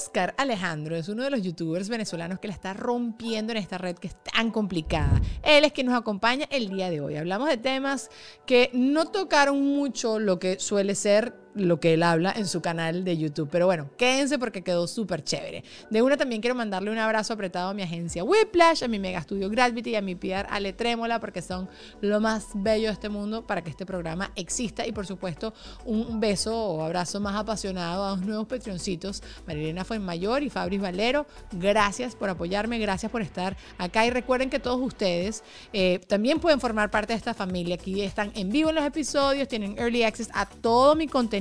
Oscar Alejandro es uno de los youtubers venezolanos que la está rompiendo en esta red que es tan complicada. Él es quien nos acompaña el día de hoy. Hablamos de temas que no tocaron mucho lo que suele ser lo que él habla en su canal de YouTube. Pero bueno, quédense porque quedó súper chévere. De una también quiero mandarle un abrazo apretado a mi agencia Whiplash, a mi mega estudio Gravity y a mi PR Ale Trémola porque son lo más bello de este mundo para que este programa exista. Y por supuesto, un beso o abrazo más apasionado a los nuevos patroncitos, Marilena Fuenmayor y Fabris Valero. Gracias por apoyarme, gracias por estar acá. Y recuerden que todos ustedes eh, también pueden formar parte de esta familia. Aquí están en vivo en los episodios, tienen early access a todo mi contenido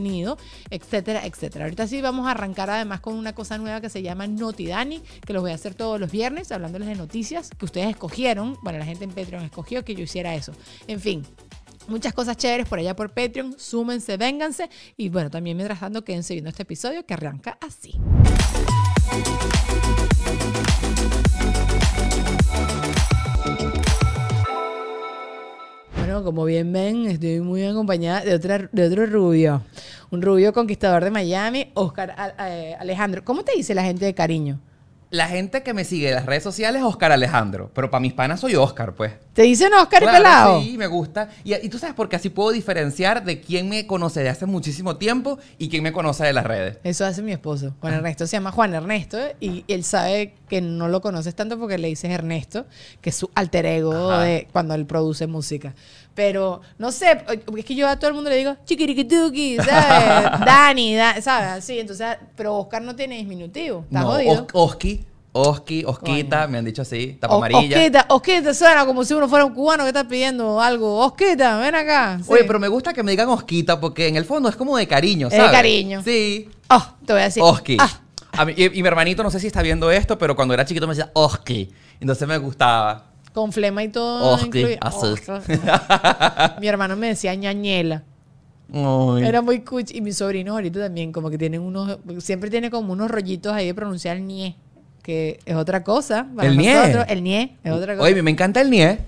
etcétera, etcétera. Ahorita sí vamos a arrancar además con una cosa nueva que se llama Notidani, que los voy a hacer todos los viernes hablándoles de noticias que ustedes escogieron. Bueno, la gente en Patreon escogió que yo hiciera eso. En fin, muchas cosas chéveres por allá por Patreon. Súmense, vénganse. Y bueno, también mientras tanto, quédense viendo este episodio que arranca así. Como bien ven, estoy muy acompañada de, otra, de otro rubio. Un rubio conquistador de Miami, Oscar eh, Alejandro. ¿Cómo te dice la gente de cariño? La gente que me sigue en las redes sociales es Oscar Alejandro, pero para mis panas soy Oscar, pues. ¿Te dicen Oscar y pelado? Sí, me gusta. Y, y, tú sabes, porque así puedo diferenciar de quién me conoce de hace muchísimo tiempo y quién me conoce de las redes. Eso hace mi esposo. Juan Ernesto se llama Juan Ernesto y él sabe que no lo conoces tanto porque le dices Ernesto, que es su alter ego de cuando él produce música. Pero, no sé, es que yo a todo el mundo le digo chiquiriquituki, ¿sabes? Dani, ¿sabes? Así, entonces, pero Oscar no tiene disminutivo. Está no, jodido. Oski. Oski, Osquita, me han dicho así, tapa amarilla. Osquita, Osquita suena como si uno fuera un cubano que está pidiendo algo. Osquita, ven acá. Oye, pero me gusta que me digan Osquita porque en el fondo es como de cariño, ¿sabes? de cariño. Sí. Oh, te voy a decir. Oski. Ah. y, mi hermanito no sé si está viendo esto, pero cuando era chiquito me decía Oski. Entonces me gustaba. Con flema y todo. Oski, así. mi hermano me decía ñañela. Era muy cuch. Y mis sobrinos ahorita también, como que tienen unos. Siempre tiene como unos rollitos ahí de pronunciar ñe que es otra cosa. el nosotros. El NIE es otra cosa. Oye, me encanta el NIE.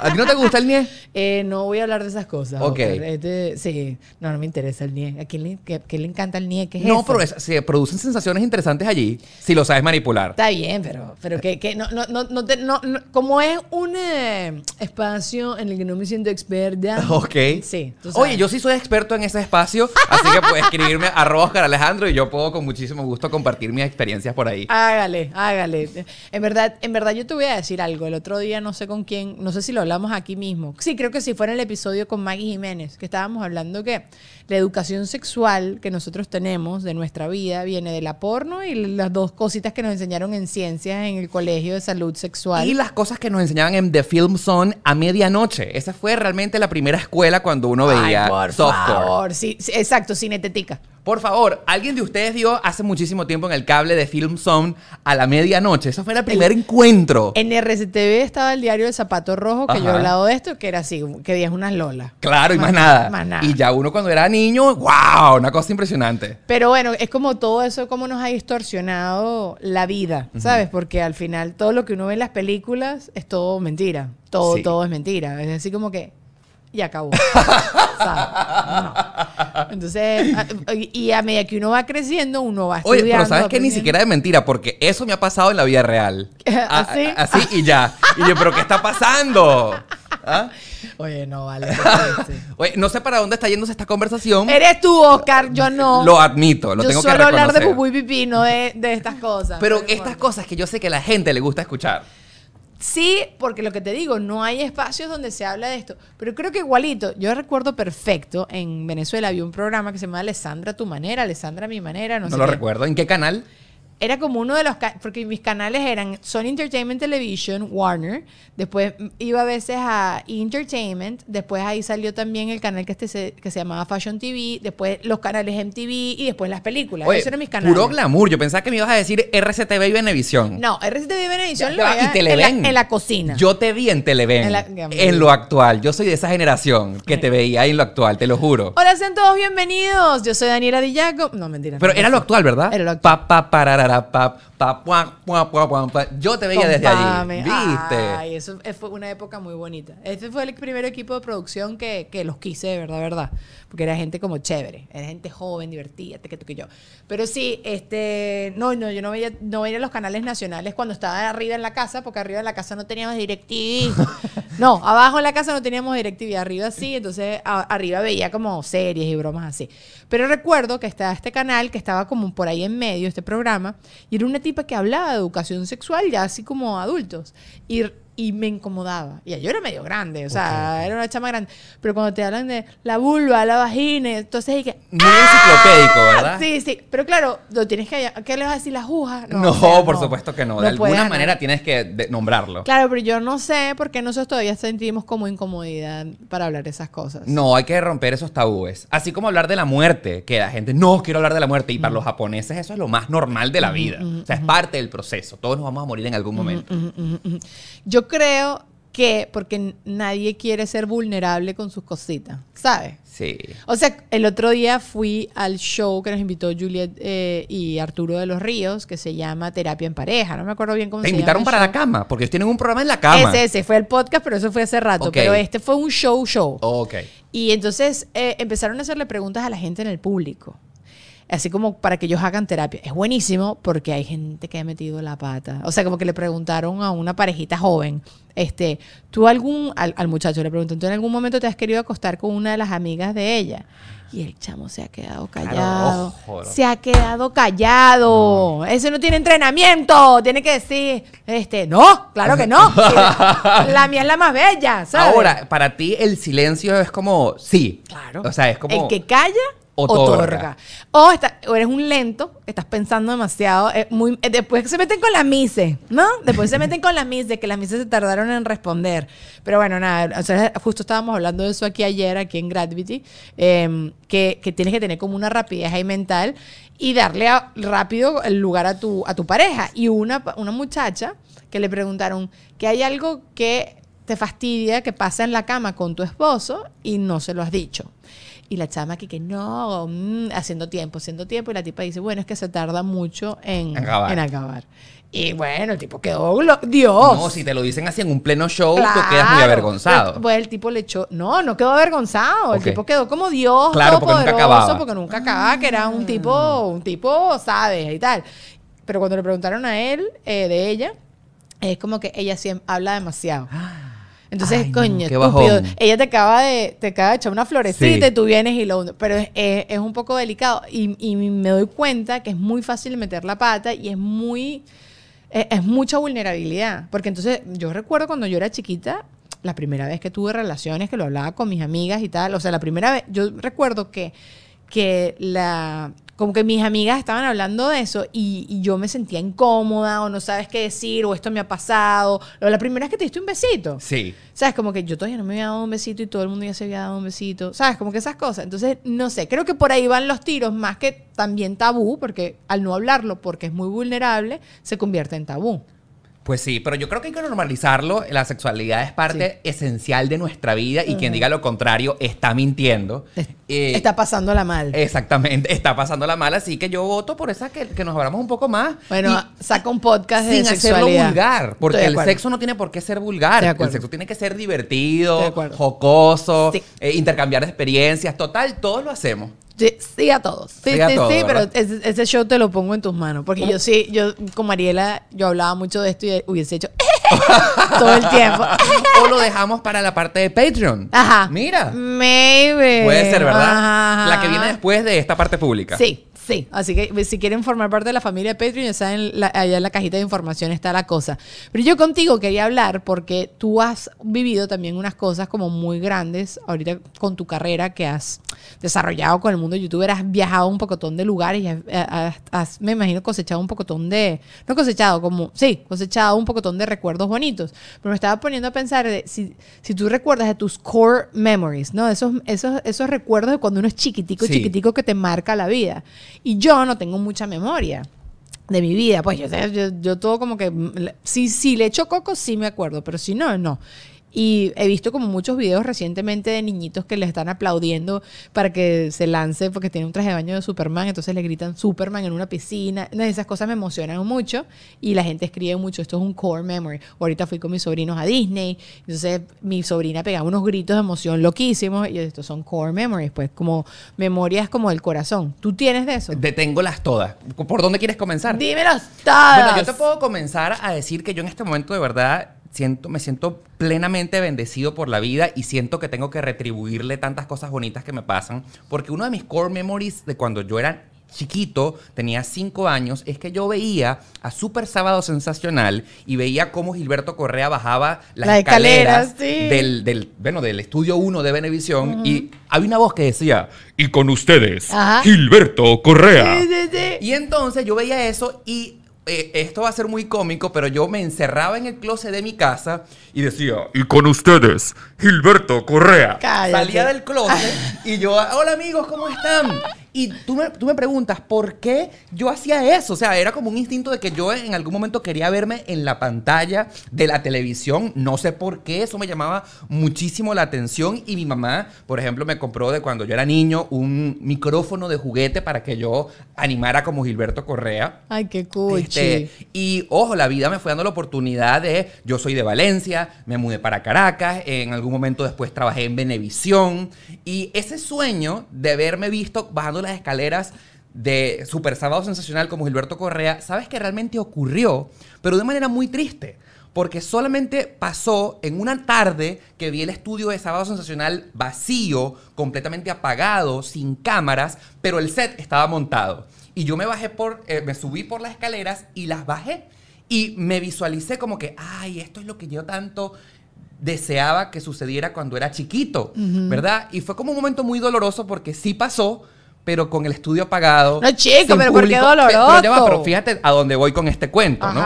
¿A ti no te gusta el NIE? Eh, no voy a hablar de esas cosas. Ok. Este, sí, no, no me interesa el NIE. ¿A quién le, le encanta el NIE? ¿Qué es no, pero se producen sensaciones interesantes allí si lo sabes manipular. Está bien, pero, pero que, que no, no, no, no, como es un eh, espacio en el que no me siento experta. Ok. Sí. Oye, yo sí soy experto en ese espacio, así que puedes escribirme a Oscar Alejandro y yo puedo con muchísimo gusto compartir mis experiencias por ahí. Hágale, hágale. En verdad, en verdad yo te voy a decir algo. El otro día no sé con quién, no sé si lo hablamos aquí mismo. Sí, creo que sí, fue en el episodio con Maggie Jiménez, que estábamos hablando que la educación sexual que nosotros tenemos de nuestra vida viene de la porno y las dos cositas que nos enseñaron en ciencias en el colegio de salud sexual. Y las cosas que nos enseñaban en The Film Zone a medianoche. Esa fue realmente la primera escuela cuando uno veía Ay, por favor, sí, exacto, cinetética. Por favor, alguien de ustedes dio hace muchísimo tiempo en el cable de Film Zone a la medianoche. Eso fue el primer encuentro. En RCTV estaba el diario El Zapato Rojo, que yo he hablado de esto, que era así, que días unas lolas. Claro, y más, nada. Y ya uno cuando era niño, wow, una cosa impresionante. Pero bueno, es como todo eso, como nos ha distorsionado la vida, ¿sabes? Porque al final todo lo que uno ve en las películas es todo mentira. Todo, todo es mentira. Es así como que y acabó. Entonces, y a medida que uno va creciendo, uno va estudiando. Oye, pero sabes que ni siquiera es mentira, porque eso me ha pasado en la vida real. ¿Así? así y ya. Y yo, ¿pero qué está pasando? ¿Ah? Oye, no, vale. Oye, no sé para dónde está yéndose esta conversación. Eres tú, Oscar, yo no. Lo admito, lo tengo que reconocer. hablar de pupú y pipino de, de estas cosas. Pero estas cosas que yo sé que a la gente le gusta escuchar. Sí, porque lo que te digo, no hay espacios donde se habla de esto. Pero creo que igualito, yo recuerdo perfecto, en Venezuela había un programa que se llamaba Alessandra Tu Manera, Alessandra Mi Manera, no, no lo recuerdo. ¿En qué canal? Era como uno de los porque mis canales eran Sony Entertainment Television, Warner, después iba a veces a Entertainment, después ahí salió también el canal que, este se, que se llamaba Fashion TV, después los canales MTV y después las películas. Esos eran mis canales. Puro glamour. Yo pensaba que me ibas a decir RCTV y Venevisión. No, RCTV y Venevisión lo veía en la, cocina. Yo te vi en Televen, en, lo actual. Yo soy de esa generación que te veía ahí en lo actual, te lo juro. Hola, sean todos bienvenidos. Yo soy Daniela Dillaco. No, mentira. Pero era lo actual, ¿verdad? Era lo actual. Pa, pa, para, pa, pa, pua, pa. Yo te veía desde allí. ¿Viste? Ay, eso fue una época muy bonita. Este fue el primer equipo de producción que, que los quise de verdad, verdad. Porque era gente como chévere, era gente joven, divertida, que tú que yo. Pero sí, este, no, no, yo no veía, no veía los canales nacionales cuando estaba arriba en la casa, porque arriba en la casa no teníamos DirecTV. no, abajo en la casa no teníamos DirecTV, arriba sí, entonces a- arriba veía como series y bromas así. Pero recuerdo que estaba este canal que estaba como por ahí en medio, este programa, y era una tipa que hablaba de educación sexual ya así como adultos. Y me incomodaba. Y yo era medio grande, o sea, era una chama grande. Pero cuando te hablan de la vulva, la vagina, entonces hay que... Muy enciclopédico, ¿verdad? Sí, sí. Pero claro, lo tienes que... ¿Qué le vas a decir las jujas? No, o sea, por supuesto que no. De puedes, alguna no. manera tienes que de- nombrarlo. Claro, pero yo no sé por qué nosotros todavía sentimos como incomodidad para hablar de esas cosas. No, hay que romper esos tabúes. Así como hablar de la muerte, que la gente no quiero hablar de la muerte. Y para los japoneses eso es lo más normal de la vida. o sea, es parte del proceso. Todos nos vamos a morir en algún momento. Yo creo que porque nadie quiere ser vulnerable con sus cositas, ¿sabes? Sí. O sea, el otro día fui al show que nos invitó Juliet eh, y Arturo de los Ríos, que se llama Terapia en Pareja. No me acuerdo bien cómo Te se invitaron llama. para el la show. cama, porque ellos tienen un programa en la cama. Ese, ese fue el podcast, pero eso fue hace rato. Pero este fue un show, show. Ok. Y entonces eh, empezaron a hacerle preguntas a la gente en el público. Así como para que ellos hagan terapia. Es buenísimo porque hay gente que ha metido la pata. O sea, como que le preguntaron a una parejita joven, este, tú algún, al, al muchacho le preguntan, ¿tú en algún momento te has querido acostar con una de las amigas de ella? Y el chamo se ha quedado callado. Se ha quedado callado. Ese no tiene entrenamiento. Tiene que decir, este, no, claro que no. Sí, la mía es la más bella, ¿sabes? Ahora, para ti el silencio es como sí. Claro. O sea, es como El que calla, Otorga. O, está- o eres un lento, estás pensando demasiado. eh, eh, después se meten con la mise, ¿no? Después se meten con la mise, que las mises se tardaron en responder. Pero bueno, nada, justo estábamos hablando de eso aquí ayer, aquí en Gravity, eh, que, que tienes que tener como una rapidez ahí mental y darle rápido el lugar a tu, a tu pareja. Y una, una muchacha que le preguntaron que hay algo que te fastidia que pasa en la cama con tu esposo y no se lo has dicho. Y la chama aquí que no, mm, haciendo tiempo, haciendo tiempo. Y la tipa dice, bueno, es que se tarda mucho en, Acabar. en acabar. Y bueno, el tipo quedó, Dios. No, si te lo dicen así en un pleno show, Claro. tú quedas muy avergonzado. Pues el tipo le echó. No, no quedó avergonzado. El tipo quedó como Dios, Claro, porque nunca acababa. porque nunca acababa, que era un tipo, un tipo, ¿sabes? Y tal. Pero cuando le preguntaron a él, eh, de ella, es como que ella siempre habla demasiado. Entonces, Ay, coño, estúpido. bajón. Ella te acaba de, te acaba de echar una florecita Sí. y tú vienes y lo. Pero es, es- es un poco delicado. Y, y me doy cuenta que es muy fácil meter la pata y es muy. Es, es mucha vulnerabilidad. Porque entonces, yo recuerdo cuando yo era chiquita, la primera vez que tuve relaciones, que lo hablaba con mis amigas y tal. O sea, la primera vez, yo recuerdo que, que la. Como que mis amigas estaban hablando de eso y, y yo me sentía incómoda o no sabes qué decir o esto me ha pasado. O la primera vez que te diste un besito. Sí. ¿Sabes? Como que yo todavía no me había dado un besito y todo el mundo ya se había dado un besito. ¿Sabes? Como que esas cosas. Entonces, no sé, creo que por ahí van los tiros, más que también tabú, porque al no hablarlo, porque es muy vulnerable, se convierte en tabú. Pues sí, pero yo creo que hay que normalizarlo. La sexualidad es parte esencial de nuestra vida y quien diga lo contrario está mintiendo. Eh, Está pasándola mal. Exactamente, está pasándola mal, así que yo voto por esa que, que nos abramos un poco más. bueno, y saca un podcast de sin hacerlo sexualidad. vulgar, porque el sexo no tiene por qué ser vulgar. El sexo tiene que ser divertido, jocoso, Sí. eh, intercambiar experiencias. Total, todos lo hacemos. Sí, sí a todos. Sí, Sí sí, pero ese, ese show te lo pongo en tus manos. Porque yo sí, yo con Mariela, yo hablaba mucho de esto y hubiese hecho todo el tiempo. o lo dejamos para la parte de Patreon. Ajá. Mira. Maybe. Puede ser, ¿verdad? Ajá. La que viene después de esta parte pública. Sí, sí. Así que si quieren formar parte de la familia de Patreon, ya saben, la- allá en la cajita de información está la cosa. Pero yo contigo quería hablar porque tú has vivido también unas cosas como muy grandes ahorita con tu carrera que has desarrollado con el mundo youtuber. Has viajado un pocotón de lugares y has, has- has, me imagino, cosechado un pocotón de... No cosechado, como... Sí, cosechado un pocotón de recuerdos bonitos. Pero me estaba poniendo a pensar de si, si tú recuerdas de tus core memories, ¿no? Esos, esos, esos recuerdos de cuando uno es chiquitico, Sí. chiquitico que te marca la vida. Y yo no tengo mucha memoria de mi vida. Pues yo, yo, yo todo como que, si, si le echo coco, sí me acuerdo, pero si no, no. Y he visto como muchos videos recientemente de niñitos que le están aplaudiendo para que se lance porque tiene un traje de baño de Superman, entonces le gritan Superman en una piscina. Esas cosas me emocionan mucho y la gente escribe mucho, esto es un core memory. Ahorita fui con mis sobrinos a Disney, entonces mi sobrina pegaba unos gritos de emoción loquísimos y estos son core memories, pues como memorias como del corazón. ¿Tú tienes de eso? Deténgolas todas. ¿Por dónde quieres comenzar? Dímelos todas. Bueno, yo te puedo comenzar a decir que yo en este momento de verdad siento, me siento plenamente bendecido por la vida y siento que tengo que retribuirle tantas cosas bonitas que me pasan. Porque uno de mis core memories de cuando yo era chiquito, tenía cinco años, es que yo veía a Super Sábado Sensacional y veía cómo Gilberto Correa bajaba las, Las escaleras, escaleras, sí. del, del, bueno, del estudio 1 de Venevisión y había una voz que decía, y con ustedes, Ajá. Gilberto Correa. Sí, sí, sí. Y entonces yo veía eso y eh, esto va a ser muy cómico, pero yo me encerraba en el closet de mi casa y decía, y con ustedes, Gilberto Correa. Cállate. Salía del closet y yo, hola amigos, ¿cómo están? Y tú me, tú me preguntas, ¿por qué yo hacía eso? O sea, era como un instinto de que yo en algún momento quería verme en la pantalla de la televisión. No sé por qué, eso me llamaba muchísimo la atención. Y mi mamá, por ejemplo, me compró de cuando yo era niño un micrófono de juguete para que yo animara como Gilberto Correa. Ay, qué cuchi. Este, y ojo, la vida me fue dando la oportunidad de, yo soy de Valencia, me mudé para Caracas, en algún momento después trabajé en Venevisión y ese sueño de verme visto bajando las escaleras de Super Sábado Sensacional como Gilberto Correa, sabes que realmente ocurrió, pero de manera muy triste. Porque solamente pasó en una tarde que vi el estudio de Sábado Sensacional vacío, completamente apagado, sin cámaras, pero el set estaba montado. Y yo me bajé por, eh, me subí por las escaleras y las bajé. Y me visualicé como que, ay, esto es lo que yo tanto deseaba que sucediera cuando era chiquito, ¿verdad? Y fue como un momento muy doloroso porque sí pasó, pero con el estudio apagado. No, chico, pero ¿por qué doloroso? Pe- Pero, va, pero fíjate a dónde voy con este cuento, ¿no?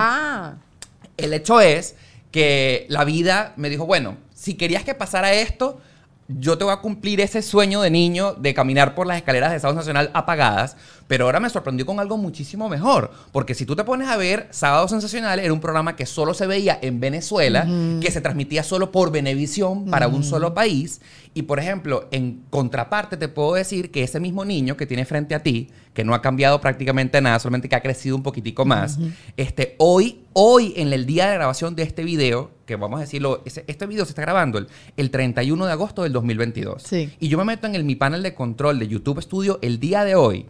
El hecho es que la vida me dijo, bueno, si querías que pasara esto, yo te voy a cumplir ese sueño de niño de caminar por las escaleras de Sábado Nacional apagadas, pero ahora me sorprendió con algo muchísimo mejor, porque si tú te pones a ver, Sábado Sensacional era un programa que solo se veía en Venezuela, que se transmitía solo por Venevisión para un solo país, y por ejemplo, en contraparte te puedo decir que ese mismo niño que tiene frente a ti, que no ha cambiado prácticamente nada, solamente que ha crecido un poquitico más, este, hoy, hoy en el día de grabación de este video, que vamos a decirlo, este video se está grabando el, el 31 de agosto del 2022. Sí. Y yo me meto en el, mi panel de control de YouTube Studio el día de hoy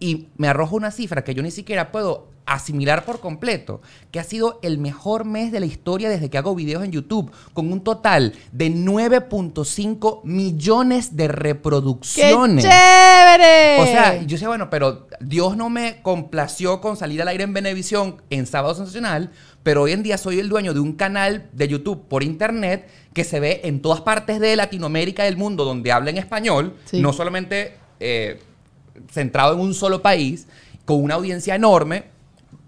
y me arroja una cifra que yo ni siquiera puedo asimilar por completo, que ha sido el mejor mes de la historia desde que hago videos en YouTube, con un total de 9.5 millones de ¡Qué reproducciones. chévere! O sea, yo decía, bueno, pero Dios no me complació con salir al aire en Venevisión en Sábado Sensacional, pero hoy en día soy el dueño de un canal de YouTube por internet que se ve en todas partes de Latinoamérica y del mundo donde hablan español, Sí. no solamente eh, centrado en un solo país, con una audiencia enorme,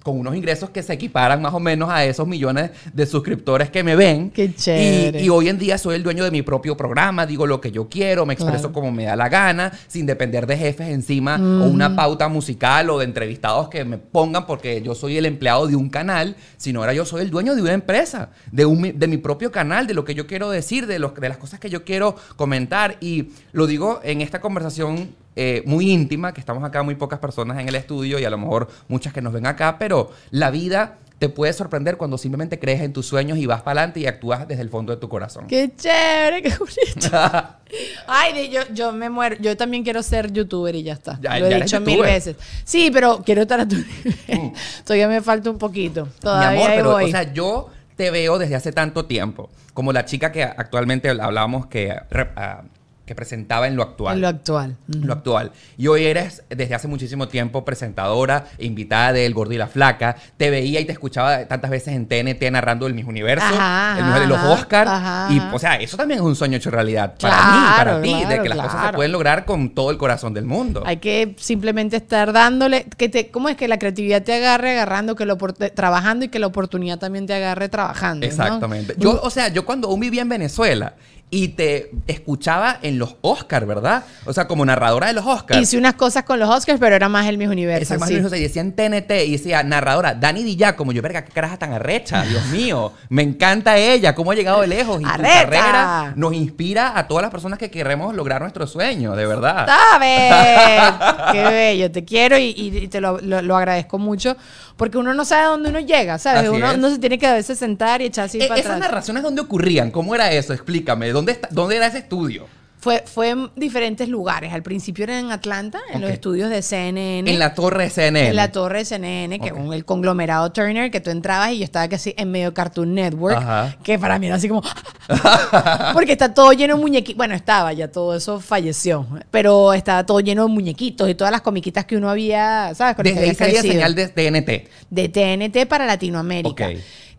con unos ingresos que se equiparan más o menos a esos millones de suscriptores que me ven. Qué Y- chévere. Y, hoy en día soy el dueño de mi propio programa, digo lo que yo quiero, me expreso Claro. como me da la gana, sin depender de jefes encima o una pauta musical o de entrevistados que me pongan porque yo soy el empleado de un canal, sino ahora yo soy el dueño de una empresa, de, un, de mi propio canal, de lo que yo quiero decir, de, los, de las cosas que yo quiero comentar. Y lo digo en esta conversación eh, muy íntima, que estamos acá muy pocas personas en el estudio y a lo mejor muchas que nos ven acá, pero la vida te puede sorprender cuando simplemente crees en tus sueños y vas para adelante y actúas desde el fondo de tu corazón. ¡Qué chévere! ¡Qué bonito! Ay, yo, yo me muero. Yo también quiero ser youtuber y ya está. Ya- Lo he ya dicho mil veces. Sí, pero quiero estar a tu nivel. Todavía me falta un poquito. Mi Todavía amor, pero, voy. o sea, yo te veo desde hace tanto tiempo, como la chica que actualmente hablábamos que, ah, que presentaba en lo actual. en lo actual. Lo actual. Y hoy eres desde hace muchísimo tiempo presentadora, invitada de El Gordo y la Flaca. Te veía y te escuchaba tantas veces en TNT narrando el Miss Universo, Ajá, el Miss de los ajá, Oscar. ajá, Y, o sea, eso también es un sueño hecho realidad para Claro, mí, para ti, de que las cosas se pueden lograr con todo el corazón del mundo. Hay que simplemente estar dándole, que te, ¿cómo es que la creatividad te agarre agarrando, que lo trabajando y que la oportunidad también te agarre trabajando? ¿no? Exactamente. Yo, o sea, yo cuando aún vivía en Venezuela y te escuchaba en los Oscars, ¿verdad? O sea, como narradora de los Oscars. Hice unas cosas con los Oscars, pero era más el Miss Universo. Esa más sí. menos, y decía en TNT y decía narradora Dani Di como yo, verga, qué caraja tan arrecha, Dios mío, me encanta ella, cómo ha llegado de lejos y tu Arrecha. carrera nos inspira a todas las personas que queremos lograr nuestro sueño, de verdad. ¿Sabes? Qué bello, te quiero y, y- y te lo, lo- lo agradezco mucho porque uno no sabe dónde uno llega, ¿sabes? Así uno, es. uno se tiene que a veces sentar y echar así E- para ¿Esas atrás. narraciones dónde ocurrían? ¿Cómo era eso? Explícame. ¿Dónde, está- dónde era ese estudio? Fue, fue en diferentes lugares. Al principio era en Atlanta, en los estudios de CNN. En la torre de CNN. En la torre de CNN, que con el conglomerado Turner, que tú entrabas y yo estaba casi en medio Cartoon Network, Ajá. que para mí era así como... porque está todo lleno de muñequitos. Bueno, estaba, ya todo eso falleció, pero estaba todo lleno de muñequitos y todas las comiquitas que uno había, ¿sabes? Con Desde ahí salía señal de TNT. de TNT para Latinoamérica.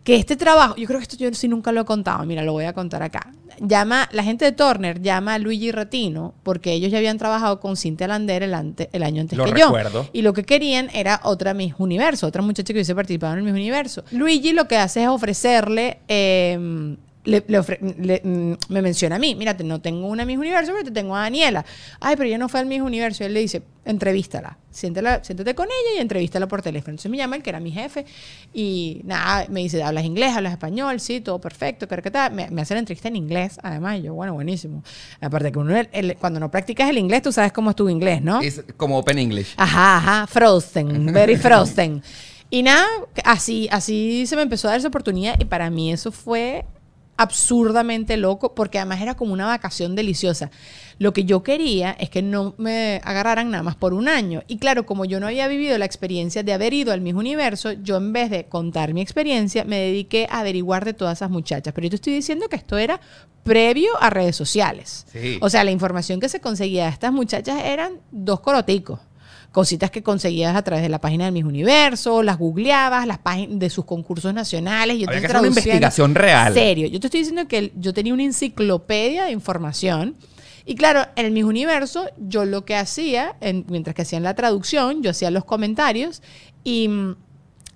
Que este trabajo, yo creo que esto yo sí nunca lo he contado, mira, lo voy a contar acá. Llama, la gente de Turner llama a Luigi Ratino porque ellos ya habían trabajado con Cintia Lander el, ante- el año antes Lo que recuerdo. yo. Y lo que querían era otra Miss Universo, otra muchacha que hubiese participado en el Miss Universo. Luigi lo que hace es ofrecerle... eh, le- le ofre- le- mm, me menciona a mí, mira, no tengo una Miss Universo, pero te tengo a Daniela. Ay, pero ella no fue al Miss Universo. Él le dice, entrevístala, siéntala, siéntate con ella y entrevístala por teléfono. Entonces me llama el que era mi jefe y nada, me dice, ¿hablas inglés? ¿Hablas español? Sí, todo perfecto, creo que tal. Me, me hace la entrevista en inglés, además, y yo, bueno, buenísimo. Aparte que uno, el- el- cuando no practicas el inglés, tú sabes cómo es tu inglés, ¿no? Es como Open English. Ajá, ajá, frozen, very frozen. Y nada, así, así se me empezó a dar esa oportunidad y para mí eso fue absurdamente loco porque además era como una vacación deliciosa. Lo que yo quería es que no me agarraran nada más por un año. Y claro, como yo no había vivido la experiencia de haber ido al mismo universo, yo en vez de contar mi experiencia, me dediqué a averiguar de todas esas muchachas. Pero yo te estoy diciendo que esto era previo a redes sociales. Sí. O sea, la información que se conseguía de estas muchachas eran dos coroticos cositas que conseguías a través de la página del Miss Universo, las googleabas, las páginas de sus concursos nacionales. Yo Había que hacer una investigación real. Serio. Yo te estoy diciendo que yo tenía una enciclopedia de información. Y claro, en el Miss Universo, yo lo que hacía, en- mientras que hacían la traducción, yo hacía los comentarios y mm,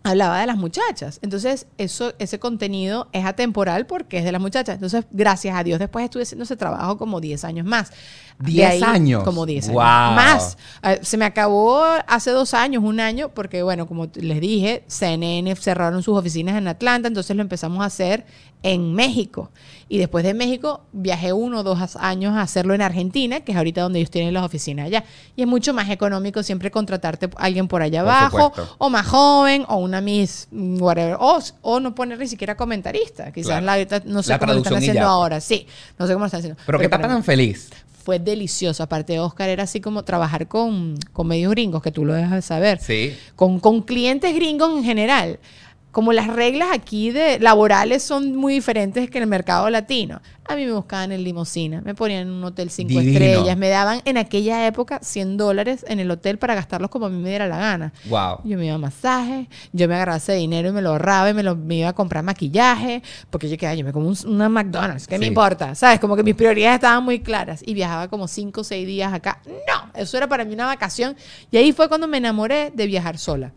hablaba de las muchachas. Entonces, eso, ese contenido es atemporal porque es de las muchachas. Entonces, gracias a Dios, después estuve haciendo ese trabajo como 10 años más. De 10 años. Como 10 años. Más. Eh, Se me acabó hace dos años, un año, porque bueno, como les dije, CNN cerraron sus oficinas en Atlanta, entonces lo empezamos a hacer en México. Y después de México viajé uno o dos años a hacerlo en Argentina, que es ahorita donde ellos tienen las oficinas allá. Y es mucho más económico siempre contratarte a alguien por allá Por abajo, supuesto. o más joven, o una Miss, mm, whatever, o, o no poner ni siquiera comentarista. Quizás Claro. la, no sé La cómo lo están haciendo ahora. Sí, no sé cómo lo están haciendo. Pero, que está tan feliz. Fue delicioso. Aparte de Oscar, era así como trabajar con, con medios gringos, que tú lo dejas de saber. Sí. Con, con clientes gringos en general. Como las reglas aquí de laborales son muy diferentes que en el mercado latino. A mí me buscaban en limusina, me ponían en un hotel cinco Divino. estrellas, me daban en aquella época 100 dólares en el hotel para gastarlos como a mí me diera la gana. Wow. Yo me iba a masaje, yo me agarraba ese dinero y me lo ahorraba y me, lo, me iba a comprar maquillaje, porque yo quedaba, yo me como un- una McDonald's, ¿qué me importa? ¿Sabes? Como que mis prioridades estaban muy claras y viajaba como 5 o 6 días acá. No, eso era para mí una vacación y ahí fue cuando me enamoré de viajar sola.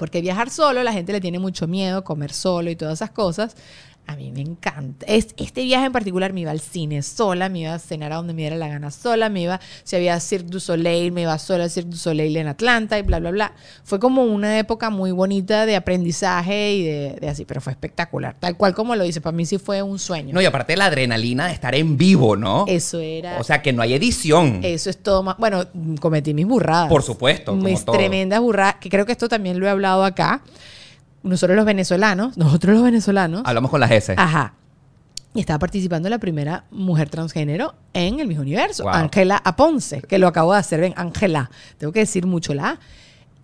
Porque viajar solo, la gente le tiene mucho miedo, comer solo y todas esas cosas. A mí me encanta. Es, este viaje en particular me iba al cine sola, me iba a cenar a donde me diera la gana sola, me iba, si había Cirque du Soleil, me iba sola al Cirque du Soleil en Atlanta y bla, bla, bla. Fue como una época muy bonita de aprendizaje y de, de así, pero fue espectacular. Tal cual como lo dice, para mí sí fue un sueño. No, y aparte la adrenalina de estar en vivo, ¿no? Eso era... O sea, que no hay edición. Eso es todo más. Bueno, cometí mis burradas. Por supuesto, como Mis todo. tremendas burradas, que creo que esto también lo he hablado acá. Nosotros los venezolanos, nosotros los venezolanos. Hablamos con las S. Ajá. Y estaba participando la primera mujer transgénero en el Miss Universo, Wow. Ángela Aponce, que lo acabo de hacer, ven, Ángela. Tengo que decir mucho la A.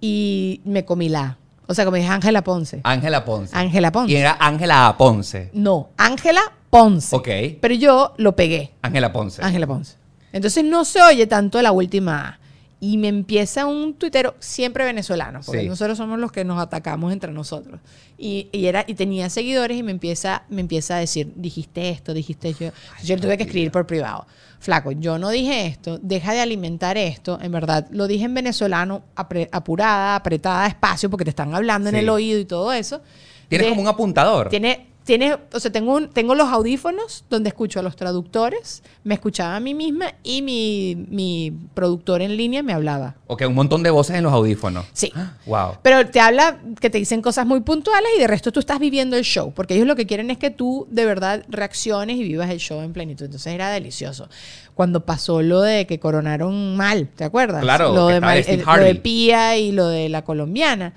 Y me comí la A. O sea, como dije Ángela Ponce. Ángela Ponce. Ángela Ponce. Y era Ángela Ponce. No, Ángela Ponce. Ok. Pero yo lo pegué. Ángela Ponce. Ángela Ponce. Entonces no se oye tanto la última A. Y me empieza un tuitero siempre venezolano, porque Sí. nosotros somos los que nos atacamos entre nosotros. Y, y era, y tenía seguidores y me empieza, me empieza a decir, dijiste esto, dijiste yo. yo tuve que escribir por privado. Flaco, yo no dije esto, deja de alimentar esto. En verdad, lo dije en venezolano, apre- apurada, apretada, despacio, porque te están hablando en el oído y todo eso. Tienes De- como un apuntador. tiene tienes, o sea, tengo, un, tengo los audífonos donde escucho a los traductores, me escuchaba a mí misma y mi, mi productor en línea me hablaba. Ok, un montón de voces en los audífonos. Sí. Wow. Pero te habla que te dicen cosas muy puntuales y de resto tú estás viviendo el show, porque ellos lo que quieren es que tú de verdad reacciones y vivas el show en plenitud. Entonces era delicioso. Cuando pasó lo de que coronaron mal, ¿te acuerdas? Claro, Lo de, Steve el- lo de. Pía y lo de la colombiana.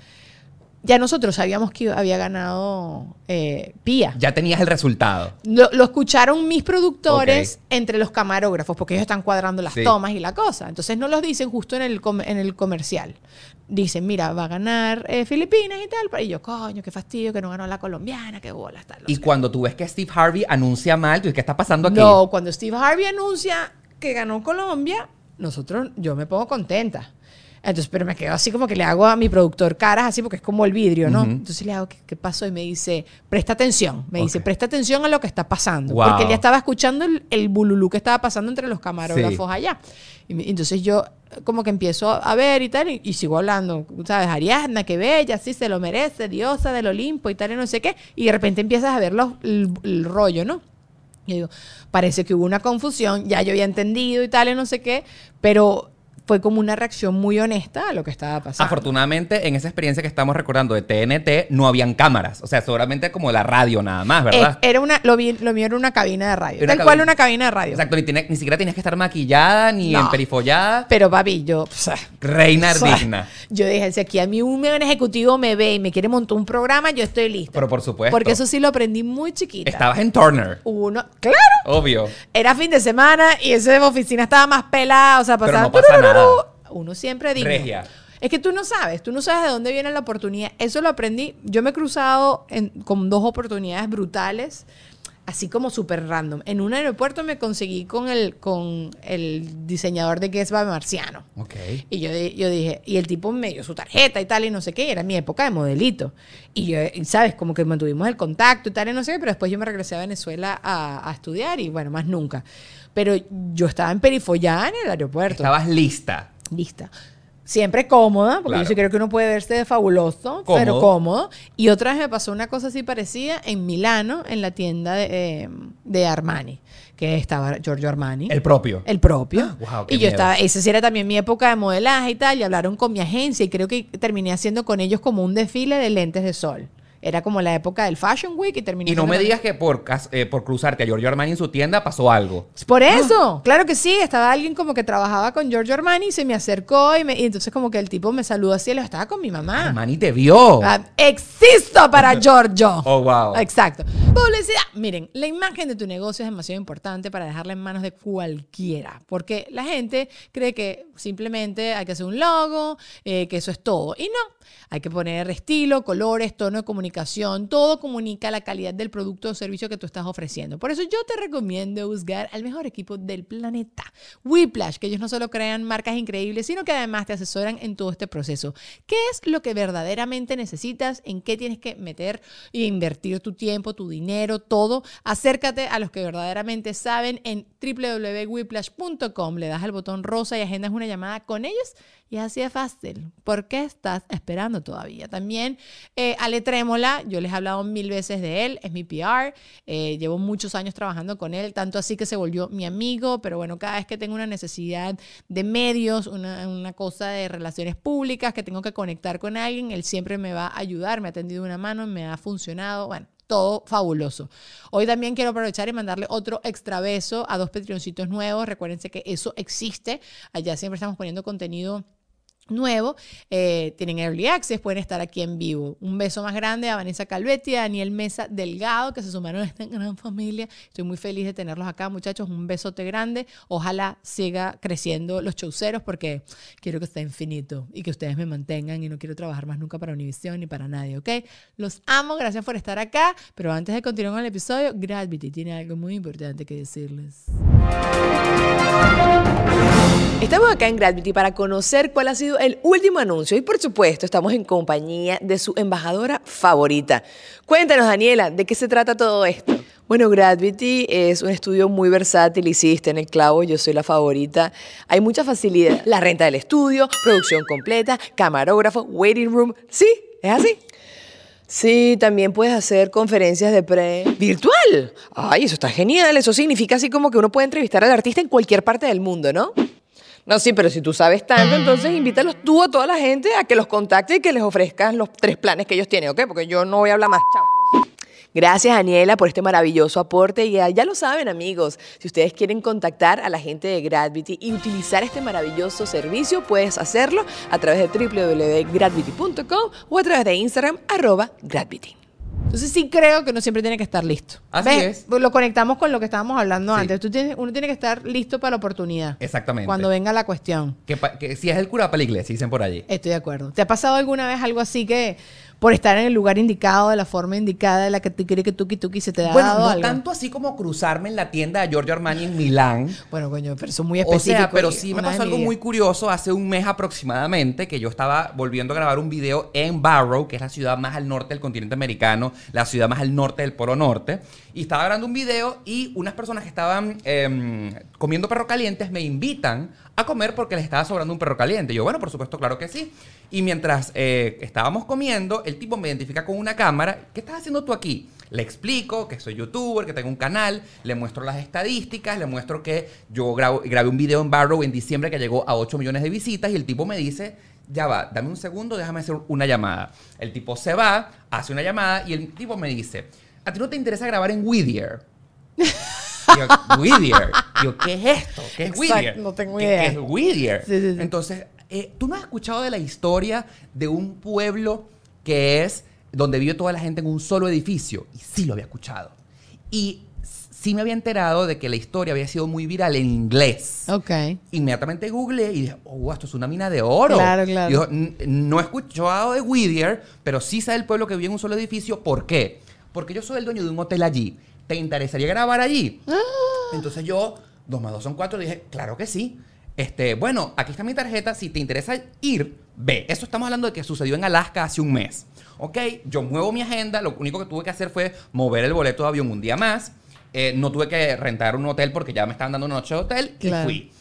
Ya nosotros sabíamos que había ganado eh, Pía. Ya tenías el resultado. Lo, lo escucharon mis productores entre los camarógrafos, porque ellos están cuadrando las Sí. tomas y la cosa. Entonces no los dicen justo en el, com- en el comercial. Dicen, mira, va a ganar eh, Filipinas y tal. Y yo, coño, qué fastidio que no ganó la colombiana, qué bolas. Tal, Y cuando tú ves que Steve Harvey anuncia mal, ¿qué está pasando aquí? No, cuando Steve Harvey anuncia que ganó Colombia, nosotros, yo me pongo contenta. Entonces, pero me quedo así como que le hago a mi productor caras así porque es como el vidrio, ¿no? Ujú. Entonces le hago, ¿qué, qué pasó? Y me dice, presta atención. Me dice, presta atención a lo que está pasando. Wow. Porque él ya estaba escuchando el, el bululú que estaba pasando entre los camarógrafos Sí. allá. Y me- entonces yo como que empiezo a ver y tal, y, y sigo hablando, ¿sabes? Ariadna, qué bella, sí se lo merece, diosa del Olimpo y tal, y no sé qué. Y de repente empiezas a ver los- el, el rollo, ¿no? Y digo, parece que hubo una confusión, ya yo había entendido y tal, y no sé qué, pero fue como una reacción muy honesta a lo que estaba pasando. Afortunadamente, en esa experiencia que estamos recordando de TNT, no habían cámaras. O sea, seguramente como la radio nada más, ¿verdad? Eh, era una, lo, vi- lo mío era una cabina de radio. Una Tal cabina. cual una cabina de radio. Exacto, ni, tiene- ni siquiera tenías que estar maquillada ni No. emperifollada. Pero papi, yo... o sea, Reina digna. Yo dije, si aquí a mí un ejecutivo me ve y me quiere montar un programa, yo estoy lista. Pero por supuesto. Porque eso sí lo aprendí muy chiquita. Estabas en Turner. Uno, claro. Obvio. Era fin de semana y esa oficina estaba más pelada, o sea, Pero pasaba... no pasa nada. Uno siempre dice. Regia. Es que tú no sabes, tú no sabes de dónde viene la oportunidad. Eso lo aprendí. Yo me he cruzado en- con dos oportunidades brutales, así como súper random. En un aeropuerto me conseguí con el, con el diseñador de Guess by Marciano. Ok. Y yo, di- yo dije, y el tipo me dio su tarjeta y tal, y no sé qué, era mi época de modelito. Y yo, y sabes, como que mantuvimos el contacto y tal, y no sé qué, pero después yo me regresé a Venezuela a, a estudiar y bueno, más nunca. Pero yo estaba en Perifollada en el aeropuerto. Estabas lista. Lista. Siempre cómoda, porque Claro. yo sí creo que uno puede verse de fabuloso, Cómodo. pero cómodo. Y otra vez me pasó una cosa así parecida en Milano, en la tienda de, eh, de Armani, que estaba Giorgio Armani. El propio. El propio. Ah, wow, y yo miedo. estaba, esa sí era también mi época de modelaje y tal, y hablaron con mi agencia y creo que terminé haciendo con ellos como un desfile de lentes de sol. Era como la época del Fashion Week y terminé Y no me digas que por, eh, por cruzarte a Giorgio Armani en su tienda pasó algo. Por eso, claro que sí, estaba alguien como que trabajaba con Giorgio Armani y se me acercó y, me- y entonces como que el tipo me saludó así y le estaba con mi mamá. Armani te vio. Ah, existo para Giorgio. Oh, wow. Exacto. Publicidad. Miren, la imagen de tu negocio es demasiado importante para dejarla en manos de cualquiera, porque la gente cree que simplemente hay que hacer un logo, eh, que eso es todo. Y no, hay que poner estilo, colores, tono de comunicación, todo comunica la calidad del producto o servicio que tú estás ofreciendo. Por eso yo te recomiendo buscar al mejor equipo del planeta, Whiplash, que ellos no solo crean marcas increíbles, sino que además te asesoran en todo este proceso. ¿Qué es lo que verdaderamente necesitas? ¿En qué tienes que meter e invertir tu tiempo, tu dinero, todo? Acércate a los que verdaderamente saben en www.whiplash.com. Le das al botón rosa y agendas una llamada con ellos y así de fácil. ¿Por qué estás esperando todavía? También eh, Ale Trémola, yo les he hablado mil veces de él, es mi PR, eh, llevo muchos años trabajando con él, tanto así que se volvió mi amigo, pero bueno, cada vez que tengo una necesidad de medios, una, una cosa de relaciones públicas, que tengo que conectar con alguien, él siempre me va a ayudar, me ha tendido una mano, me ha funcionado, bueno. Todo fabuloso. Hoy también quiero aprovechar y mandarle otro extra beso a dos Patreoncitos nuevos. Recuérdense que eso existe. Allá siempre estamos poniendo contenido nuevo, eh, tienen Early Access, pueden estar aquí en vivo. Un beso más grande a Vanessa Calvetti, a Daniel Mesa Delgado, que se sumaron a esta gran familia. Estoy muy feliz de tenerlos acá, muchachos. Un besote grande. Ojalá siga creciendo los chauceros porque quiero que esté infinito y que ustedes me mantengan y no quiero trabajar más nunca para Univision ni para nadie, ¿ok? Los amo, gracias por estar acá. Pero antes de continuar con el episodio, Gravity tiene algo muy importante que decirles. Estamos acá en Gravity para conocer cuál ha sido el último anuncio y por supuesto estamos en compañía de su embajadora favorita. Cuéntanos Daniela, ¿de qué se trata todo esto? Bueno, Gravity es un estudio muy versátil, hiciste en el clavo, yo soy la favorita. Hay mucha facilidad. La renta del estudio, producción completa, camarógrafo, waiting room. ¿Sí? ¿Es así? Sí, también puedes hacer conferencias de pre. ¿Virtual? Ay, eso está genial. Eso significa así como que uno puede entrevistar al artista en cualquier parte del mundo, ¿no? No, sí, pero si tú sabes tanto, entonces invítalos tú a toda la gente a que los contacte y que les ofrezcas los tres planes que ellos tienen, ¿ok? Porque yo no voy a hablar más. Chao. Gracias, Daniela, por este maravilloso aporte. Y ya lo saben, amigos, si ustedes quieren contactar a la gente de Gravity y utilizar este maravilloso servicio, puedes hacerlo a través de www.gravity.com o a través de Instagram, arroba Gravity. Entonces sí creo que uno siempre tiene que estar listo. Así ¿Ves? es. Lo conectamos con lo que estábamos hablando Sí. antes. Tú tienes, uno tiene que estar listo para la oportunidad. Exactamente. Cuando venga la cuestión. Que si es el cura para la iglesia, dicen por allí. Estoy de acuerdo. ¿Te ha pasado alguna vez algo así que por estar en el lugar indicado, de la forma indicada, de la que te quiere que tuki tuki se te ha Bueno, dado no algo? tanto así como cruzarme en la tienda de Giorgio Armani en Milán. Bueno, coño, pero eso es muy O específico. sea, pero sí me pasó algo muy curioso hace un mes aproximadamente que yo estaba volviendo a grabar un video en Barrow, que es la ciudad más al norte del continente americano, la ciudad más al norte del Polo Norte, y estaba grabando un video y unas personas que estaban em, comiendo perro calientes me invitan a comer porque les estaba sobrando un perro caliente. Y yo, bueno, por supuesto, claro que sí. Y mientras eh, estábamos comiendo, el tipo me identifica con una cámara. ¿Qué estás haciendo tú aquí? Le explico que soy youtuber, que tengo un canal, le muestro las estadísticas, le muestro que yo grabo- grabé un video en Barrow en diciembre que llegó a 8 millones de visitas y el tipo me dice, ya va, dame un segundo, déjame hacer una llamada. El tipo se va, hace una llamada y el tipo me dice, ¿a ti no te interesa grabar en Whittier? Whittier. Yo, ¿qué es esto? ¿Qué es Exacto, Whittier? no tengo ¿Qué- idea. ¿Qué es Whittier? Sí, sí, sí. Entonces, eh, ¿tú no has escuchado de la historia de un pueblo que es donde vive toda la gente en un solo edificio? Y sí lo había escuchado. Y sí me había enterado de que la historia había sido muy viral en inglés. Ok. Inmediatamente googleé y dije, oh, esto es una mina de oro. Claro, claro. Y dijo, "N- no he escuchado de Whittier, pero sí sé del pueblo que vive en un solo edificio. ¿Por qué? Porque yo soy el dueño de un hotel allí. ¿Te interesaría grabar allí? Ah. Entonces yo, dos más dos son cuatro, dije, claro que sí. Este, bueno, aquí está mi tarjeta. Si te interesa ir, ve. Eso estamos hablando de que sucedió en Alaska hace un mes. Ok, yo muevo mi agenda. Lo único que tuve que hacer fue mover el boleto de avión un día más. Eh, no tuve que rentar un hotel porque ya me estaban dando una noche de hotel Claro. y fui.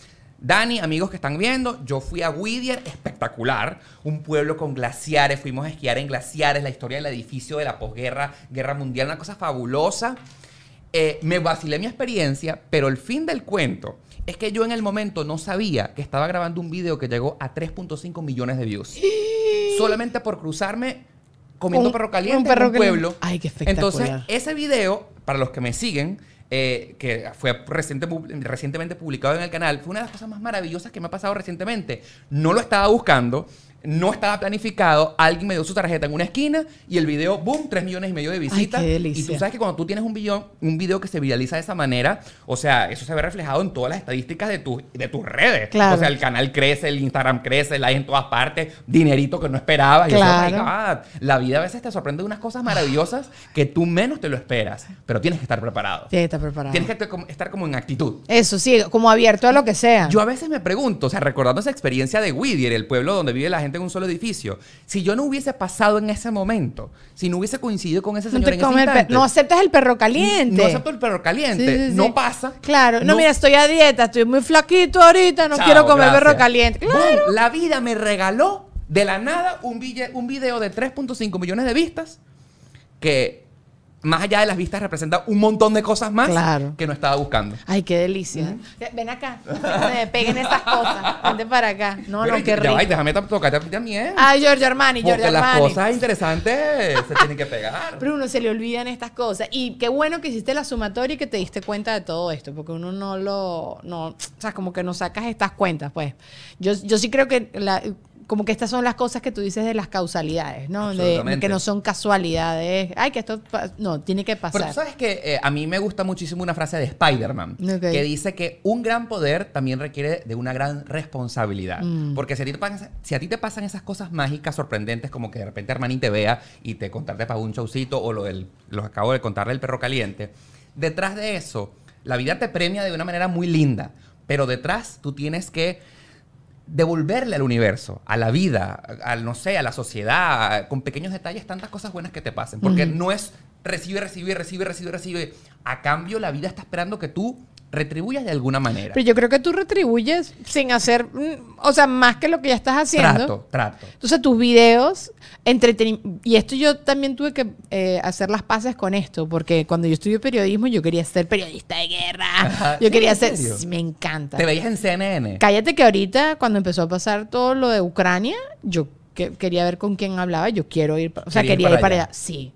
Dani, amigos que están viendo, yo fui a Whittier, espectacular, un pueblo con glaciares, fuimos a esquiar en glaciares, la historia del edificio de la posguerra, guerra mundial, una cosa fabulosa. Eh, me vacilé mi experiencia, pero el fin del cuento es que yo en el momento no sabía que estaba grabando un video que llegó a 3.5 millones de views. Solamente por cruzarme comiendo Un- perro caliente un perro en un caliente. pueblo. Ay, qué. Entonces, ese video, para los que me siguen, eh, que fue reciente, recientemente publicado en el canal, fue una de las cosas más maravillosas que me ha pasado recientemente. No lo estaba buscando, no estaba planificado, alguien me dio su tarjeta en una esquina y el video, boom, 3 millones y medio de visitas. qué y tú sabes que cuando tú tienes un video, un video que se viraliza de esa manera, o sea, eso se ve reflejado en todas las estadísticas de, tu- de tus redes. Claro. O sea, el canal crece, el Instagram crece, el like en todas partes, dinerito que no esperabas. Y yo, Claro. "Oh my God". La vida a veces te sorprende de unas cosas maravillosas que tú menos te lo esperas, pero tienes que estar preparado. Tienes que estar preparado. Tienes que estar como en actitud. Eso sí, como abierto a lo que sea. Yo a veces me pregunto, o sea, recordando esa experiencia de Whittier, el pueblo donde vive la gente en un solo edificio, si yo no hubiese pasado en ese momento, si no hubiese coincidido con ese señor en ese instante, no aceptas el perro caliente. no acepto el perro caliente, Sí, sí, sí. no pasa. Claro. No, mira, estoy a dieta, estoy muy flaquito ahorita, no Chao, quiero comer gracias. perro caliente. Claro. Boom, la vida me regaló de la nada un, un video de 3.5 millones de vistas que más allá de las vistas representa un montón de cosas más Claro. que no estaba buscando. Ay, qué delicia. Ven acá. No me peguen esas cosas. Vente para acá. No, Pero no, qué ya rico. va, y déjame to- tocarte a ti también. Ay, Giorgio Armani, Giorgio porque las Armani. cosas interesantes se tienen que pegar. Pero uno se le olvidan estas cosas. Y qué bueno que hiciste la sumatoria y que te diste cuenta de todo esto, porque uno no lo, no, o sea, como que no sacas estas cuentas, pues. Yo, yo sí creo que la- como que estas son las cosas que tú dices de las causalidades, ¿no? De, que no son casualidades. Ay, que esto, no, tiene que Pero pasar. tú sabes que eh, a mí me gusta muchísimo una frase de Spider-Man que dice que un gran poder también requiere de una gran responsabilidad. Mm. Porque si a, ti te pasan, si a ti te pasan esas cosas mágicas, sorprendentes, como que de repente Armani te vea y te contarte para un showcito o lo del, los acabo de contarle el perro caliente, detrás de eso, la vida te premia de una manera muy linda. Pero detrás tú tienes que devolverle al universo, a la vida, al no sé, a la sociedad, con pequeños detalles, tantas cosas buenas que te pasen. Porque no es recibe, recibe, recibe, recibe, recibe. A cambio, la vida está esperando que tú retribuyas de alguna manera. Pero yo creo que tú retribuyes sin hacer, mm, o sea, más que lo que ya estás haciendo. Trato, trato. Entonces tus videos, entretenimiento, y esto yo también tuve que eh, hacer las paces con esto, porque cuando yo estudié periodismo yo quería ser periodista de guerra, Ajá. yo ¿Sí? quería ¿En ser, sí, me encanta. Te veías en CNN. Cállate que ahorita cuando empezó a pasar todo lo de Ucrania, yo que- quería ver con quién hablaba, yo quiero ir, o sea, quería ir para allá. allá, sí.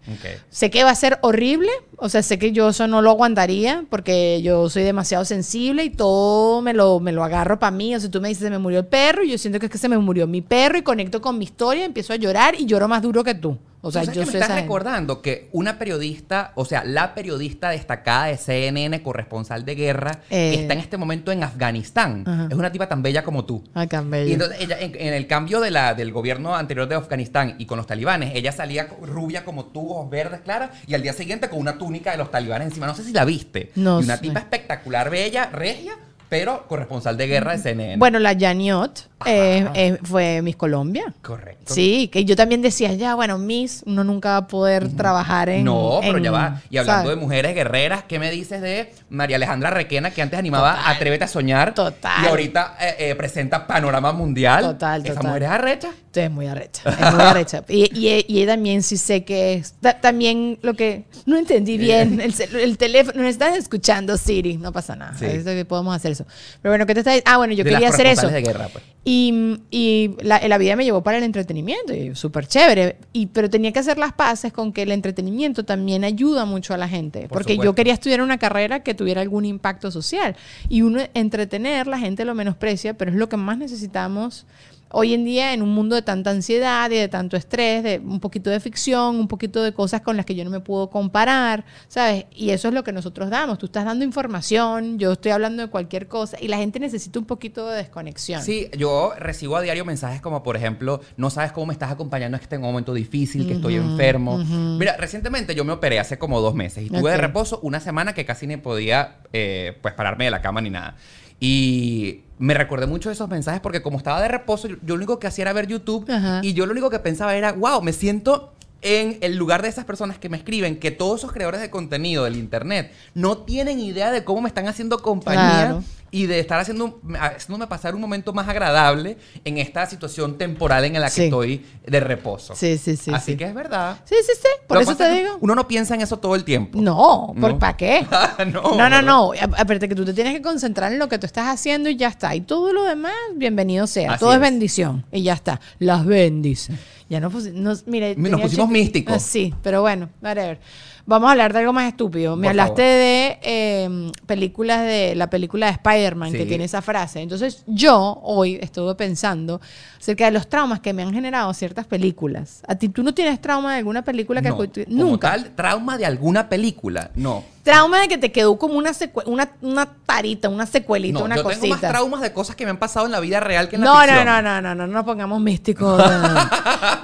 Sé que va a ser horrible, o sea, sé que yo eso no lo aguantaría porque yo soy demasiado sensible y todo me lo, me lo agarro para mí. O sea, tú me dices, se me murió el perro y yo siento que es que se me murió mi perro y conecto con mi historia, empiezo a llorar y lloro más duro que tú. O sea, ¿Tú sabes yo que me estás recordando que una periodista, o sea, la periodista destacada de CNN, corresponsal de guerra, Eh. está en este momento en Afganistán, Ajá. es una tipa tan bella como tú. Ay, tan Y bello. entonces ella, en, en el cambio de la, del gobierno anterior de Afganistán y con los talibanes, ella salía rubia como tú, ojos verdes claras, y al día siguiente con una túnica de los talibanes encima. No sé si la viste. No y una sé. tipa espectacular, bella, regia, pero corresponsal de guerra de CNN. Bueno, la Janiot eh, Ajá. eh, fue Miss Colombia. Correcto. Sí, que yo también decía, ya, bueno, Miss, uno nunca va a poder trabajar en. No, pero en- ya va. Y hablando ¿sabes? de mujeres guerreras, ¿qué me dices de María Alejandra Requena, que antes animaba Total. Atrévete a soñar? Total. Y ahorita eh, eh, presenta Panorama Mundial. Total, Esa total. mujer es arrecha. Es muy arrecha, es muy arrecha. Y, y, también sí sé que es, ta- también lo que, no entendí bien, el, teléfono, nos están escuchando Siri, no pasa nada, Sí. Podemos hacer eso. Pero bueno, ¿qué te está diciendo? Ah, bueno, yo de quería hacer eso. corresponsales de guerra, pues. Y, y la, la vida me llevó para el entretenimiento, y súper chévere. Y, pero tenía que hacer las paces con que el entretenimiento también ayuda mucho a la gente. Por porque yo quería estudiar una carrera que tuviera algún impacto social. Y uno entretener, la gente lo menosprecia, pero es lo que más necesitamos hoy en día en un mundo de tanta ansiedad y de tanto estrés, de un poquito de ficción, un poquito de cosas con las que yo no me puedo comparar, ¿sabes? Y eso es lo que nosotros damos. Tú estás dando información, yo estoy hablando de cualquier cosa y la gente necesita un poquito de desconexión. Sí, yo recibo a diario mensajes como, por ejemplo, no sabes cómo me estás acompañando en este momento difícil, que estoy enfermo. Mira, recientemente yo me operé hace como dos meses y tuve de reposo una semana que casi ni podía, eh, pues, pararme de la cama ni nada. Y me recordé mucho de esos mensajes porque como estaba de reposo, yo, yo lo único que hacía era ver YouTube Ajá. y yo lo único que pensaba era, wow, me siento en el lugar de esas personas que me escriben, que todos esos creadores de contenido del Internet no tienen idea de cómo me están haciendo compañía Claro. Y de estar haciendo, haciéndome pasar un momento más agradable en esta situación temporal en la que Sí. estoy de reposo. Sí, sí, sí, Así sí. que es verdad. Sí, sí, sí. Por Lo eso te digo. Uno no piensa en eso todo el tiempo. No, No. ¿para qué? no, No, no, no. Aparte que tú te tienes que concentrar en lo que tú estás haciendo y ya está. Y todo lo demás, bienvenido sea. Así todo es. es. bendición. Y ya está. Las bendice. Ya no, nos, mire, Nos pusimos místicos. Ah, sí, pero bueno, whatever. Vamos a hablar de algo más estúpido. Me Por hablaste favor. de eh, películas de la película de Spider-Man que Sí. tiene esa frase. Entonces, yo hoy estuve pensando acerca de los traumas que me han generado ciertas películas. ¿A ti tú no tienes trauma de alguna película que No, cu- como nunca? tal, trauma de alguna película. No. Trauma de que te quedó como una una, una tarita, una secuelita, No, una yo cosita. tengo más traumas de cosas que me han pasado en la vida real que en la no, no, ficción. no, no, no, no, no nos pongamos místicos.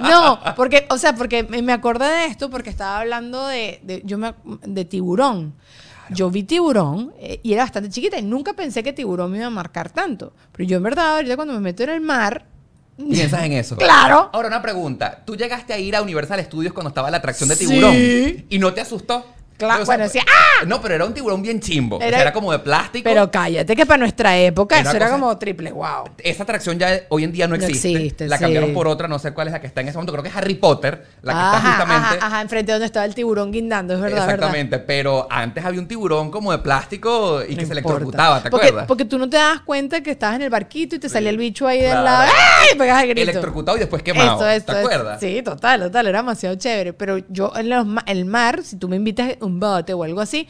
No, no, porque, o sea, porque me me acordé de esto porque estaba hablando de, de- yo me, de tiburón. Yo vi tiburón eh, y era bastante chiquita y nunca pensé que tiburón me iba a marcar tanto. Pero yo en verdad ahorita cuando me meto en el mar, Piensas en eso. Claro. Ahora una pregunta. ¿Tú llegaste a ir a Universal Studios cuando estaba la atracción de Sí. tiburón? ¿Y no te asustó? Claro, O sea, bueno, decía, ¡ah! No, pero era un tiburón bien chimbo. O sea, Era- Era, como de plástico. pero cállate que para nuestra época Era eso era cosa- como triple wow. Esa atracción ya hoy en día no No existe. existe, la sí. cambiaron por otra, no sé cuál es la que está en ese momento. Creo que es Harry Potter, la que está justamente. ajá, ajá, enfrente de donde estaba el tiburón guindando, es verdad, verdad. Exactamente, pero antes había un tiburón como de plástico y que No se importa. electrocutaba, ¿te porque, acuerdas? Porque tú no te das cuenta que estabas en el barquito y te salía el bicho ahí del Claro. lado. ¡Ay! Y pegas el grito. Electrocutado y después quemado. Eso, eso, ¿Te acuerdas? Sí, total, total. Era demasiado chévere. Pero yo en los el mar, si tú me invitas a un bote o algo así,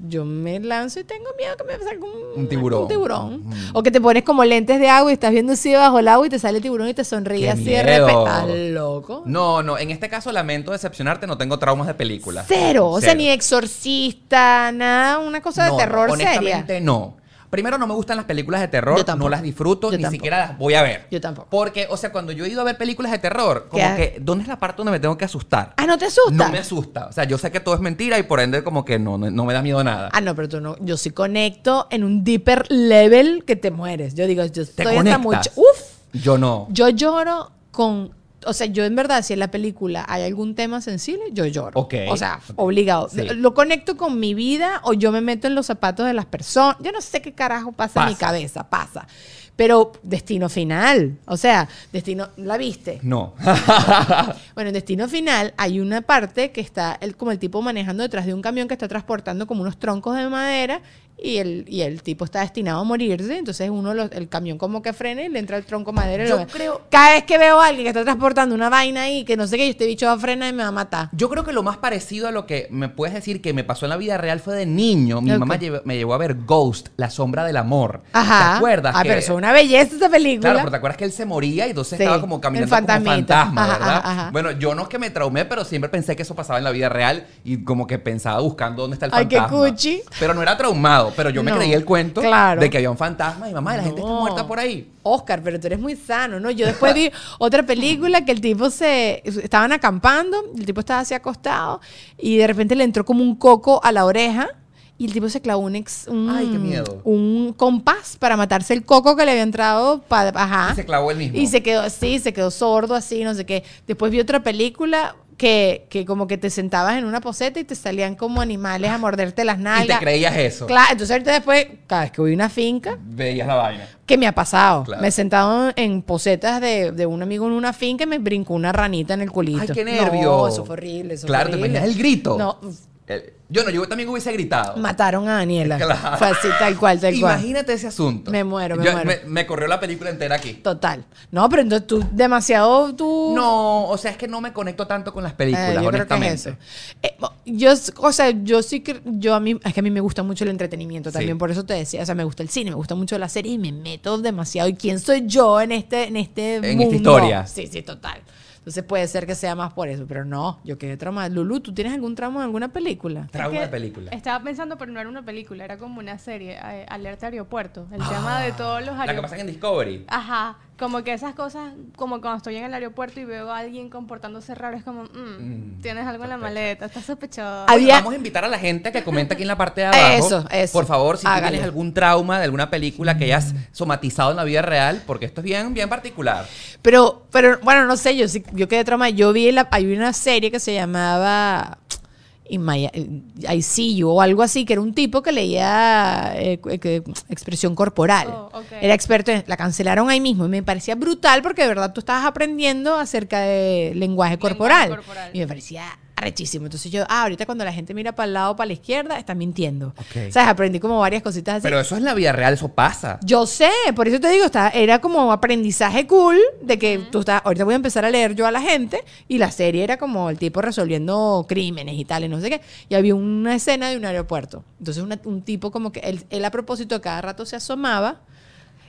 yo me lanzo y tengo miedo que me salga un, Un tiburón. un tiburón. O que te pones como lentes de agua y estás viendo así debajo del agua y te sale el tiburón y te sonríe ¡Qué así de repente. ¿Estás loco? No, no, en este caso lamento decepcionarte, no tengo traumas de película. Cero. O sea, ni exorcista, nada, una cosa No, de terror seria. honestamente no. Primero, no me gustan las películas de terror, no las disfruto, Yo ni tampoco. siquiera las voy a ver. Yo tampoco. Porque, o sea, cuando yo he ido a ver películas de terror, como ¿Qué? que, ¿dónde es la parte donde me tengo que asustar? Ah, ¿no te asusta? No me asusta. O sea, yo sé que todo es mentira y por ende, como que no, no, no me da miedo nada. Ah, no, pero tú no. Yo sí conecto en un deeper level que te mueres. Yo digo, yo ¿Te estoy hasta mucho. Uf. Yo no. Yo lloro con. O sea, yo en verdad, si en la película hay algún tema sensible, yo lloro. Ok. O sea, obligado. Sí. Lo conecto con mi vida o yo me meto en los zapatos de las personas. Yo no sé qué carajo pasa, en mi cabeza, pasa. Pero destino final. O sea, destino. ¿La viste? No. Bueno, en Destino Final hay una parte que está el, como el tipo manejando detrás de un camión que está transportando como unos troncos de madera y el, y el tipo está destinado a morirse. Entonces uno lo- el camión como que frena y le entra el tronco de madera. y Yo lo- creo- Cada vez que veo a alguien que está transportando una vaina ahí, que no sé qué, este bicho va a frenar y me va a matar. Yo creo que lo más parecido a lo que me puedes decir que me pasó en la vida real fue de niño. Mi mamá me llevó a ver Ghost, La Sombra del Amor. Ajá. ¿Te acuerdas? Ah, que- pero es una belleza esa película. Claro, pero te acuerdas que él se moría y entonces Sí, estaba como caminando como fantasma, Ajá, ¿verdad? ajá, ajá. Bueno, yo no es que me traumé, pero siempre pensé que eso pasaba en la vida real y como que pensaba buscando dónde está el Ay, qué fantasma. cuchi. Pero no era traumado, pero yo me No, creí el cuento claro. de que había un fantasma y mamá, la gente está muerta por ahí. Oscar, pero tú eres muy sano, ¿no? Yo después vi otra película que el tipo se... Estaban acampando, el tipo estaba así acostado y de repente le entró como un coco a la oreja y el tipo se clavó un, ex, un, Ay, qué miedo. un compás para matarse el coco que le había entrado. Pa, ajá. Y se clavó él mismo. Y se quedó así, se quedó sordo así, no sé qué. Después vi otra película que, que como que te sentabas en una poseta y te salían como animales a morderte las Y nalgas. te creías eso. Claro, entonces ahorita después, cada vez que voy a una finca, Veías la vaina. ¿Qué me ha pasado? Claro. Me he sentado en posetas de, de un amigo en una finca y me brincó una ranita en el culito. Ay, qué nervio. No, eso fue horrible. Eso Claro, fue ¿te imaginas el grito? No, El- yo no, yo también hubiese gritado. mataron a Daniela. Claro. Fue así, tal cual, tal cual. Imagínate ese asunto. Me muero, me Yo- muero. Me, me corrió la película entera aquí. Total. No, pero entonces tú demasiado tú. No, o sea, es que no me conecto tanto con las películas, Eh, yo creo que honestamente. es eso. Eh, yo, o sea, yo sí que, yo a mí, es que a mí me gusta mucho el entretenimiento también, Sí. por eso te decía, o sea, me gusta el cine, me gusta mucho la serie y me meto demasiado. ¿Y quién soy yo en este, en este esta mundo? historia. Sí, sí, total. Entonces puede ser que sea más por eso, pero no, yo quedé traumada. Lulu, ¿tú tienes algún trauma en alguna película? Trauma Es que de película. Estaba pensando, pero no era una película, era como una serie, eh, Alerta Aeropuerto. El tema de todos los La que aeropuertos. pasa en Discovery. Ajá, como que esas cosas, como cuando estoy en el aeropuerto y veo a alguien comportándose raro, es como, mm, Mm, tienes algo en la maleta, estás sospechoso. Había- Vamos a invitar a la gente a que comente aquí en la parte de abajo. Eso, eso. Por favor, si tú Hágale. tienes algún trauma de alguna película que hayas somatizado en la vida real, porque esto es bien, bien particular. Pero, pero bueno, no sé, yo sí, yo quedé traumada. Yo vi la, hay una serie que se llamaba In My- I See You o algo así, que era un tipo que leía eh, que- expresión corporal. Oh. Era experto en, la cancelaron ahí mismo y me parecía brutal porque de verdad tú estabas aprendiendo acerca de lenguaje corporal. corporal. Y me parecía arrechísimo. Entonces yo, ah, ahorita cuando la gente mira para el lado o para la izquierda, está mintiendo. Ok. ¿Sabes? Aprendí como varias cositas así. Pero eso es la vida real, eso pasa. Yo sé, por eso te digo, está, era como aprendizaje cool de que tú estás, ahorita voy a empezar a leer yo a la gente y la serie era como el tipo resolviendo crímenes y tal y no sé qué. Y había una escena de un aeropuerto. Entonces una- un tipo como que él, él a propósito cada rato se asomaba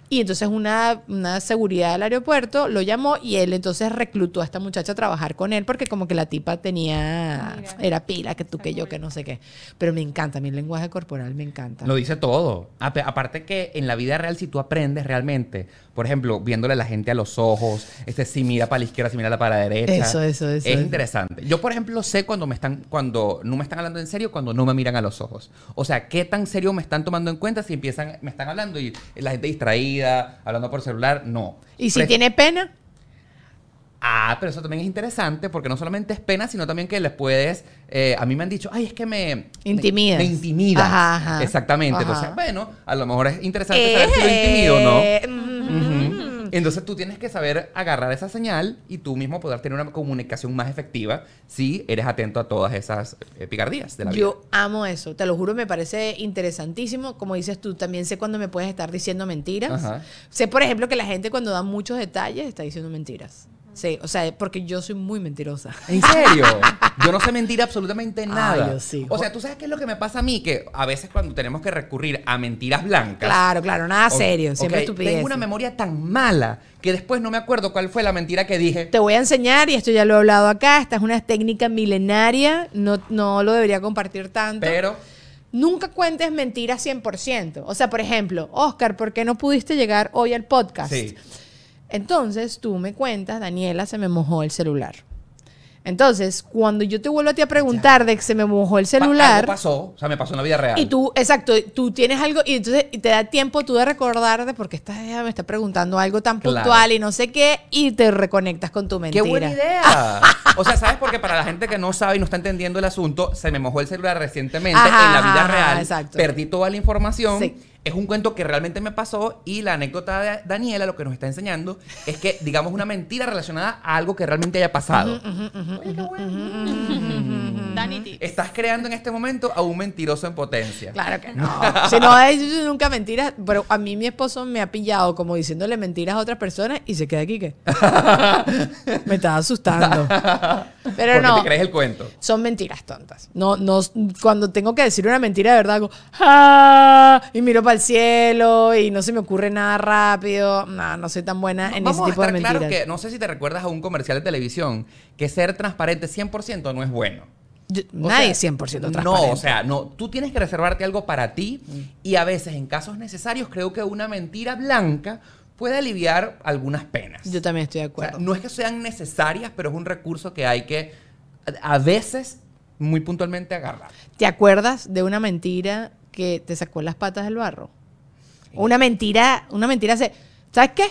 y entonces una, una seguridad del aeropuerto lo llamó y él entonces reclutó a esta muchacha a trabajar con él porque como que la tipa tenía, Mira. era pila, que tú, que yo, que no sé qué. Pero me encanta, mi lenguaje corporal me encanta. Lo dice todo. Aparte que en la vida real, si tú aprendes realmente, por ejemplo, viéndole a la gente a los ojos, este si mira para la izquierda, si mira para la derecha. Eso, eso, eso, Es eso. interesante. Yo, por ejemplo, sé cuando me están, cuando no me están hablando en serio, cuando no me miran a los ojos. O sea, qué tan serio me están tomando en cuenta si empiezan, me están hablando y la gente distraída, hablando por celular, no. y si tiene pena, Ah, pero eso también es interesante porque no solamente es pena, sino también que les puedes. eh, a mí me han dicho, ay, es que me. Intimidas. Me, me intimidas. Ajá, ajá. Exactamente. Ajá. Entonces, bueno, a lo mejor es interesante saber si lo intimido o no. Entonces tú tienes que saber agarrar esa señal y tú mismo poder tener una comunicación más efectiva si eres atento a todas esas eh, picardías de la vida. Yo amo eso, te lo juro, me parece interesantísimo. Como dices tú, también sé cuando me puedes estar diciendo mentiras. Ajá. Sé, por ejemplo, que la gente cuando da muchos detalles está diciendo mentiras. Sí, o sea, porque yo soy muy mentirosa. ¿En serio? Yo no sé mentir absolutamente nada. yo sí. O sea, ¿tú sabes qué es lo que me pasa a mí? Que a veces cuando tenemos que recurrir a mentiras blancas. Claro, claro, nada o- serio, siempre ok, estupidez. Tengo una memoria tan mala que después no me acuerdo cuál fue la mentira que dije. Te voy a enseñar, y esto ya lo he hablado acá, esta es una técnica milenaria, no, no lo debería compartir tanto. Pero. Nunca cuentes mentiras 100%. O sea, por ejemplo, Oscar, ¿por qué no pudiste llegar hoy al podcast? Sí. Entonces tú me cuentas, Daniela, se me mojó el celular. Entonces, cuando yo te vuelvo a ti a preguntar de que se me mojó el Pa- celular. Algo pasó, o sea, me pasó en la vida real. Y tú, exacto, tú tienes algo y entonces te da tiempo tú de recordarte porque esta vieja me está preguntando algo tan Claro. puntual y no sé qué y te reconectas con tu ¡Qué mentira. buena idea! O sea, ¿sabes? Porque para la gente que no sabe y no está entendiendo el asunto, se me mojó el celular recientemente Ajá, en la vida ajá, real. exacto. Perdí toda la información. Sí. Es un cuento que realmente me pasó y la anécdota de Daniela lo que nos está enseñando es que, digamos, una mentira relacionada a algo que realmente haya pasado. Estás creando en este momento a un mentiroso en potencia. Claro que no. Si no yo nunca mentiras, pero a mí mi esposo me ha pillado como diciéndole mentiras a otras personas y se queda aquí que me estaba asustando. Pero Porque no. te crees el cuento. Son mentiras tontas. No, no, cuando tengo que decir una mentira de verdad, hago "Ah", y miro para el cielo y no se me ocurre nada rápido. No, no soy tan buena en Vamos ese tipo a de estar mentiras. claro que, no sé si te recuerdas a un comercial de televisión, que ser transparente 100% no es bueno. Yo- nadie sea, es 100% transparente. No, o sea, no, tú tienes que reservarte algo para ti y a veces en casos necesarios creo que una mentira blanca puede aliviar algunas penas. Yo también estoy de O sea, acuerdo. no es que sean necesarias, pero es un recurso que hay que a a veces muy puntualmente agarrar. ¿Te acuerdas de una mentira que te sacó las patas del barro? Una mentira, una mentira se... ¿Sabes qué?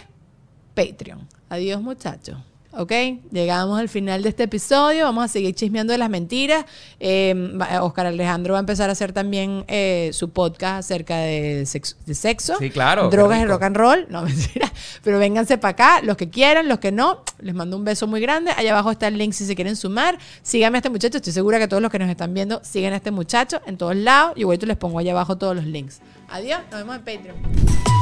Patreon. Adiós, muchachos. ¿Ok? Llegamos al final de este episodio. Vamos a seguir chismeando de las mentiras. Eh, Oscar Alejandro va a empezar a hacer también eh, su podcast acerca de sexo, de sexo Sí, claro, drogas y rock and roll. No, mentira. Pero vénganse para acá, los que quieran, los que no. Les mando un beso muy grande. Allá abajo está el link si se quieren sumar. Síganme a este muchacho. Estoy segura que todos los que nos están viendo siguen a este muchacho en todos lados. Y igual les pongo allá abajo todos los links. Adiós. Nos vemos en Patreon.